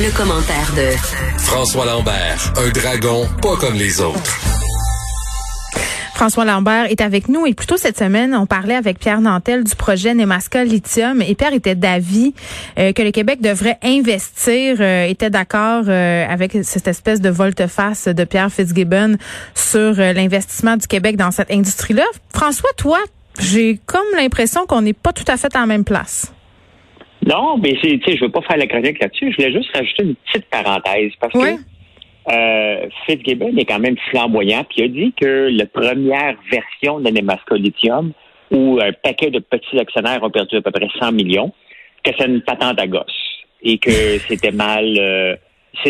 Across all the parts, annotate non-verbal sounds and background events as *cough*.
Le commentaire de François Lambert, un dragon pas comme les autres. François Lambert est avec nous et plus tôt cette semaine, on parlait avec Pierre Nantel du projet Nemaska Lithium et Pierre était d'avis euh, que le Québec devrait investir, euh, était d'accord euh, avec cette espèce de volte-face de Pierre Fitzgibbon sur l'investissement du Québec dans cette industrie-là. François, toi, j'ai comme l'impression qu'on n'est pas tout à fait à la même place. Non, mais tu sais, je veux pas faire la chronique là-dessus. Je voulais juste rajouter une petite parenthèse parce que euh, Fitzgibbon est quand même flamboyant, puis il a dit que la première version de Nemaska Lithium, où un paquet de petits actionnaires ont perdu à peu près 100 millions, que c'est une patente à gosse et que *laughs* c'était mal. Euh,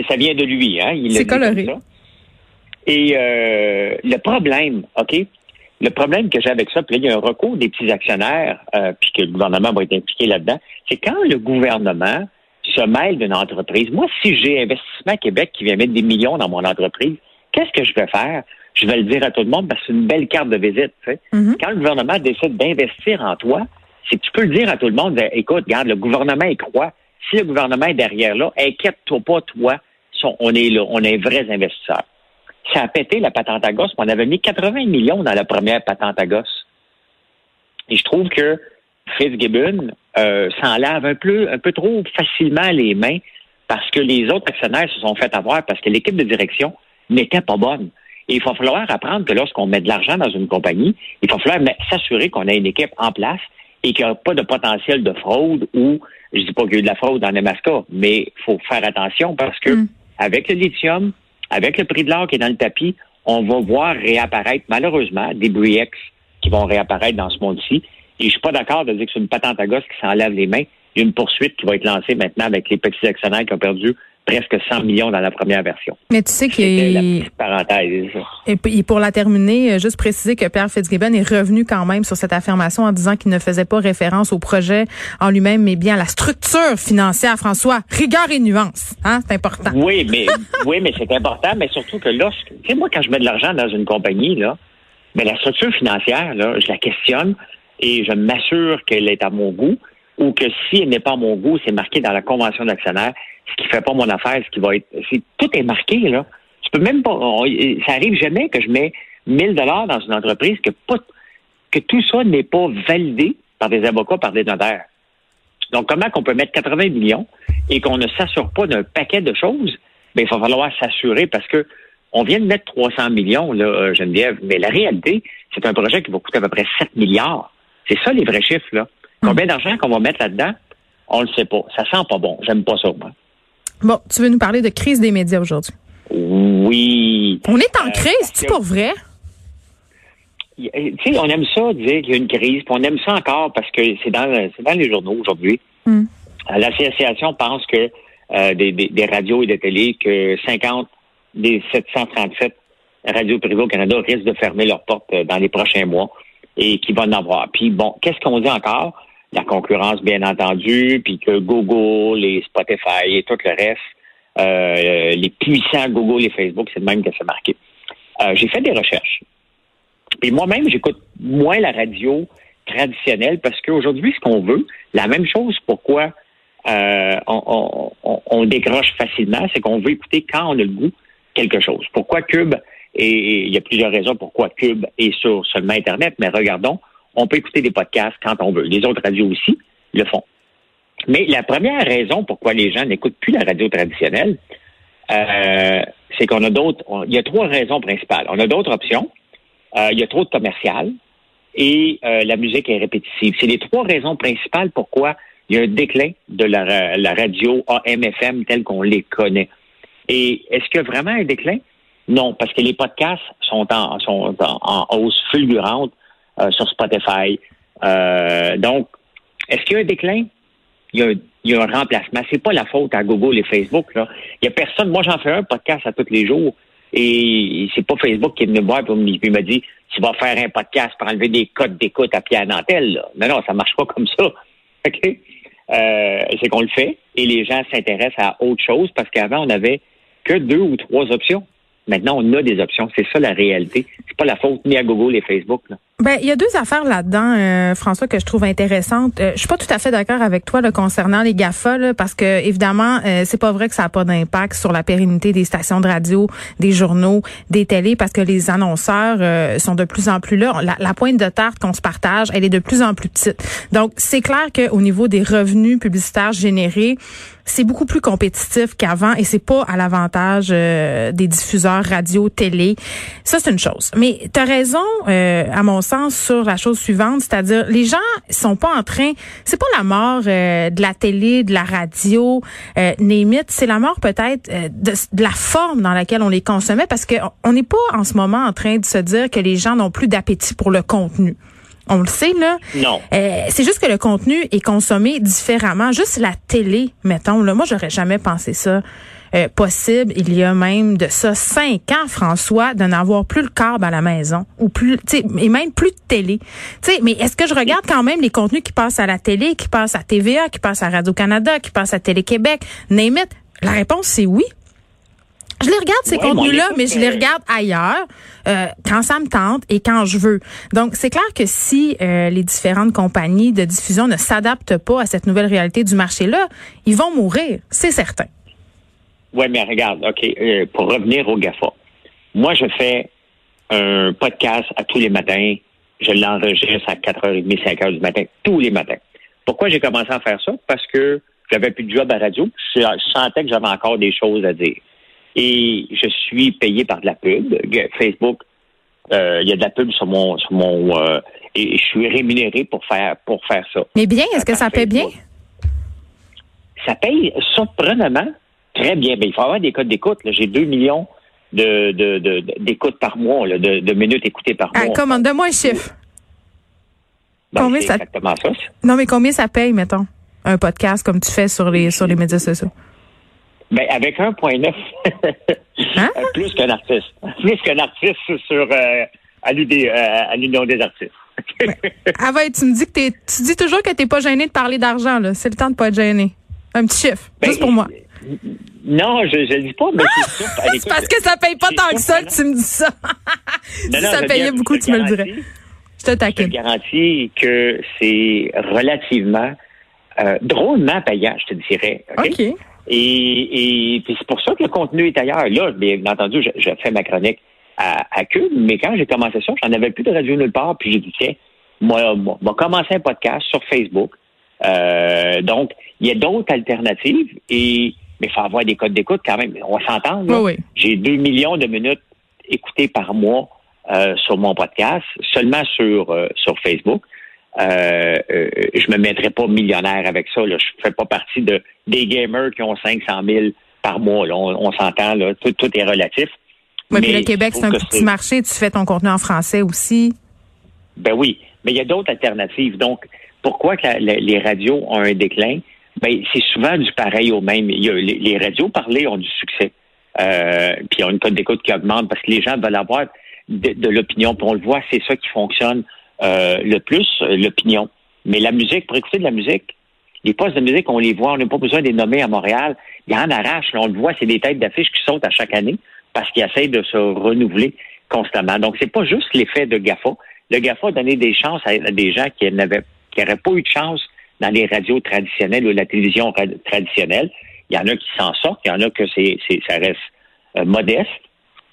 ça vient de lui, hein? C'est coloré. Et euh, le problème, OK? Le problème que j'ai avec ça, puis là, il y a un recours des petits actionnaires, euh, puis que le gouvernement va être impliqué là-dedans, c'est quand le gouvernement se mêle d'une entreprise. Moi, si j'ai Investissement Québec qui vient mettre des millions dans mon entreprise, qu'est-ce que je vais faire? Je vais le dire à tout le monde parce que c'est une belle carte de visite. Mm-hmm. Quand le gouvernement décide d'investir en toi, c'est que tu peux le dire à tout le monde, écoute, regarde, le gouvernement y croit. Si le gouvernement est derrière là, inquiète-toi pas, toi, on est là, on est vrais investisseurs. Ça a pété la patente à gosse. On avait mis 80 millions dans la première patente à gosse. Et je trouve que Fitzgibbon euh, s'en lave un peu, un peu trop facilement les mains parce que les autres actionnaires se sont fait avoir parce que l'équipe de direction n'était pas bonne. Et il va falloir apprendre que lorsqu'on met de l'argent dans une compagnie, il va falloir s'assurer qu'on a une équipe en place et qu'il n'y a pas de potentiel de fraude ou, je dis pas qu'il y a eu de la fraude dans Nemaska, mais il faut faire attention parce que mm. avec le lithium, avec le prix de l'or qui est dans le tapis, on va voir réapparaître malheureusement des BRIEX qui vont réapparaître dans ce monde-ci et je suis pas d'accord de dire que c'est une patente à gosse qui s'enlève les mains. Il y a une poursuite qui va être lancée maintenant avec les petits actionnaires qui ont perdu presque 100 millions dans la première version. Mais tu sais qu'il la petite parenthèse. Et pour la terminer, euh, juste préciser que Pierre Fitzgibbon est revenu quand même sur cette affirmation en disant qu'il ne faisait pas référence au projet en lui-même, mais bien à la structure financière. François, rigueur et nuance, hein, c'est important. Oui, mais oui, mais c'est important, mais surtout que lorsque, tu sais, moi quand je mets de l'argent dans une compagnie là, mais la structure financière là, je la questionne et je m'assure qu'elle est à mon goût ou que si elle n'est pas à mon goût, c'est marqué dans la convention d'actionnaire, ce qui fait pas mon affaire, ce qui va être, tout est marqué, là. Tu peux même pas, ça arrive jamais que je mets 1000 dollars dans une entreprise que tout ça n'est pas validé par des avocats, par des notaires. Donc, comment qu'on peut mettre 80 millions et qu'on ne s'assure pas d'un paquet de choses? Ben, il va falloir s'assurer parce que on vient de mettre 300 millions, là, euh, Geneviève, mais la réalité, c'est un projet qui va coûter à peu près 7 milliards. C'est ça les vrais chiffres, là. Combien d'argent qu'on va mettre là-dedans? On le sait pas. Ça sent pas bon. J'aime pas ça, moi. Bon, tu veux nous parler de crise des médias aujourd'hui? Oui. On est en euh, crise, c'est pour vrai? Tu sais, on aime ça dire qu'il y a une crise, puis on aime ça encore parce que c'est dans, dans les journaux aujourd'hui. Hmm. Euh, l'association pense que euh, des, des, radios et des télés, que 50 des 737 radios privées au Canada risquent de fermer leurs portes dans les prochains mois et qui va en avoir. Puis bon, qu'est-ce qu'on dit encore? La concurrence, bien entendu, puis que Google et Spotify et tout le reste, euh, les puissants Google et Facebook, c'est le même que c'est marqué. Euh, j'ai fait des recherches. Et moi-même, j'écoute moins la radio traditionnelle parce qu'aujourd'hui, ce qu'on veut, la même chose, pourquoi euh, on, on, on, décroche facilement, c'est qu'on veut écouter quand on a le goût quelque chose. Pourquoi Cube et il y a plusieurs raisons pourquoi Cube est sur seulement Internet, mais regardons, on peut écouter des podcasts quand on veut. Les autres radios aussi le font. Mais la première raison pourquoi les gens n'écoutent plus la radio traditionnelle, euh, c'est qu'on a d'autres. Il y a trois raisons principales. On a d'autres options. Euh, il y a trop de commercial et euh, la musique est répétitive. C'est les trois raisons principales pourquoi il y a un déclin de la, radio AM/FM telle qu'on les connaît. Et est-ce qu'il y a vraiment un déclin? Non, parce que les podcasts sont en, hausse fulgurante sur Spotify. Euh, donc, est-ce qu'il y a un déclin? Il y a, il y a un remplacement. C'est pas la faute à Google et Facebook. Là. Il y a personne. Moi, j'en fais un podcast à tous les jours. Et c'est pas Facebook qui est venu me voir et il m'a dit Tu vas faire un podcast pour enlever des codes d'écoute à Pierre Nantel. Là. Non, non, ça marche pas comme ça. *laughs* OK? Euh, c'est qu'on le fait et les gens s'intéressent à autre chose parce qu'avant, on avait que deux ou trois options. Maintenant, on a des options. C'est ça la réalité. C'est pas la faute ni à Google et Facebook. Ben, il y a deux affaires là-dedans, euh, François, que je trouve intéressantes. Euh, je suis pas tout à fait d'accord avec toi là, concernant les Gafa, là, parce que évidemment, euh, c'est pas vrai que ça a pas d'impact sur la pérennité des stations de radio, des journaux, des télés, parce que les annonceurs euh, sont de plus en plus là. La, la pointe de tarte qu'on se partage, elle est de plus en plus petite. Donc, c'est clair qu'au niveau des revenus publicitaires générés, c'est beaucoup plus compétitif qu'avant et c'est pas à l'avantage euh, des diffuseurs radio, télé. Ça, c'est une chose. Mais tu as raison, euh, à mon sur la chose suivante, c'est-à-dire les gens sont pas en train, c'est pas la mort euh, de la télé, de la radio, euh, c'est la mort peut-être de, de, la forme dans laquelle on les consommait parce que on n'est pas en ce moment en train de se dire que les gens n'ont plus d'appétit pour le contenu. On le sait, là. Non. Euh, c'est juste que le contenu est consommé différemment. Juste la télé, mettons. Là, moi, j'aurais jamais pensé ça. Euh, possible, il y a même de ça cinq ans, François, de n'avoir plus le câble à la maison ou plus, et même plus de télé. sais, mais est-ce que je regarde quand même les contenus qui passent à la télé, qui passent à TVA, qui passent à Radio Canada, qui passent à Télé Québec, name it? La réponse c'est oui. Je les regarde ces contenus-là, mais je les regarde ailleurs euh, quand ça me tente et quand je veux. Donc c'est clair que si euh, les différentes compagnies de diffusion ne s'adaptent pas à cette nouvelle réalité du marché-là, ils vont mourir, c'est certain. Oui, mais regarde, OK, euh, pour revenir au GAFA, moi je fais un podcast à tous les matins. Je l'enregistre à 4h30, 5h du matin, tous les matins. Pourquoi j'ai commencé à faire ça? Parce que j'avais plus de job à radio. Je sentais que j'avais encore des choses à dire et je suis payé par de la pub. Facebook, euh, il y a de la pub sur mon sur mon euh, et je suis rémunéré pour faire pour faire ça. Mais bien, est-ce que ça paye bien? Ça paye surprenamment très bien. Mais il faut avoir des codes d'écoute. J'ai 2 millions de, d'écoutes par mois, de, minutes écoutées par ah, mois. Ah, commande, moi un chiffre. Ben, combien ça... exactement ça. Non, mais combien ça paye, mettons, un podcast comme tu fais sur les sur les médias sociaux? Ben, avec 1.9, *laughs* hein? plus qu'un artiste. Plus qu'un artiste sur euh, à l'Union des artistes. ah ouais, tu me dis que t'es, tu dis toujours que t'es pas gêné de parler d'argent, là. C'est le temps de pas être gêné. Un petit chiffre, ben, juste pour moi. Non, je ne le dis pas, mais c'est *laughs* c'est parce que ça paye pas tant que ça que tu me dis ça. *laughs* si ça payait beaucoup, tu me le dirais. Je te taquine. Je te garantis que c'est relativement euh, drôlement payant, je te dirais. OK? Et, et c'est pour ça que le contenu est ailleurs. Là, bien entendu, je, fais ma chronique à, à Cube, mais quand j'ai commencé ça, j'en avais plus de radio nulle part, puis j'ai dit, tiens, moi, moi, moi commencer un podcast sur Facebook. Euh, donc, il y a d'autres alternatives, et mais il faut avoir des codes d'écoute quand même. On va s'entendre. Oui, J'ai deux millions de minutes écoutées par mois euh, sur mon podcast, seulement sur, euh, sur Facebook. Euh, euh, je me mettrai pas millionnaire avec ça. Là. Je fais pas partie de des gamers qui ont 500 000 par mois. On, s'entend, là. Tout, tout est relatif. Oui, mais le Québec, c'est un petit marché. Tu fais ton contenu en français aussi. Ben oui, mais il y a d'autres alternatives. Donc, pourquoi que les radios ont un déclin? Ben, c'est souvent du pareil au même. les, radios parlées ont du succès. Euh, puis ont une cote d'écoute qui augmente parce que les gens veulent avoir de, l'opinion. Puis on le voit, c'est ça qui fonctionne euh, le plus, euh, l'opinion. Mais la musique, pour écouter de la musique, les postes de musique, on les voit, on n'a pas besoin de les nommer à Montréal. Il y en arrache, on le voit, c'est des têtes d'affiches qui sautent à chaque année parce qu'ils essayent de se renouveler constamment. Donc, c'est pas juste l'effet de GAFA. Le GAFA a donné des chances à des gens qui n'avaient qui n'auraient pas eu de chance dans les radios traditionnelles ou la télévision traditionnelle. Il y en a qui s'en sortent, il y en a que c'est, ça reste euh, modeste.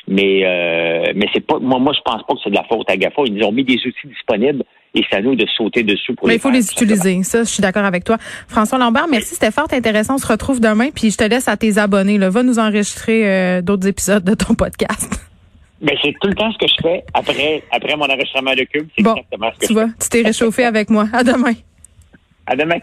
Mais euh, mais c'est pas moi moi je pense pas que c'est de la faute à GAFA. Ils ont mis des outils disponibles et c'est à nous de sauter dessus pour mais il faut les utiliser. Ça, je suis d'accord avec toi. François Lambert, merci, c'était fort intéressant. On se retrouve demain, puis je te laisse à tes abonnés. Là. Va nous enregistrer euh, d'autres épisodes de ton podcast. Ben, c'est tout le temps ce que je fais après, après mon enregistrement de cube. C'est exactement ce que tu je vois, Tu t'es réchauffé avec moi. À demain. À demain.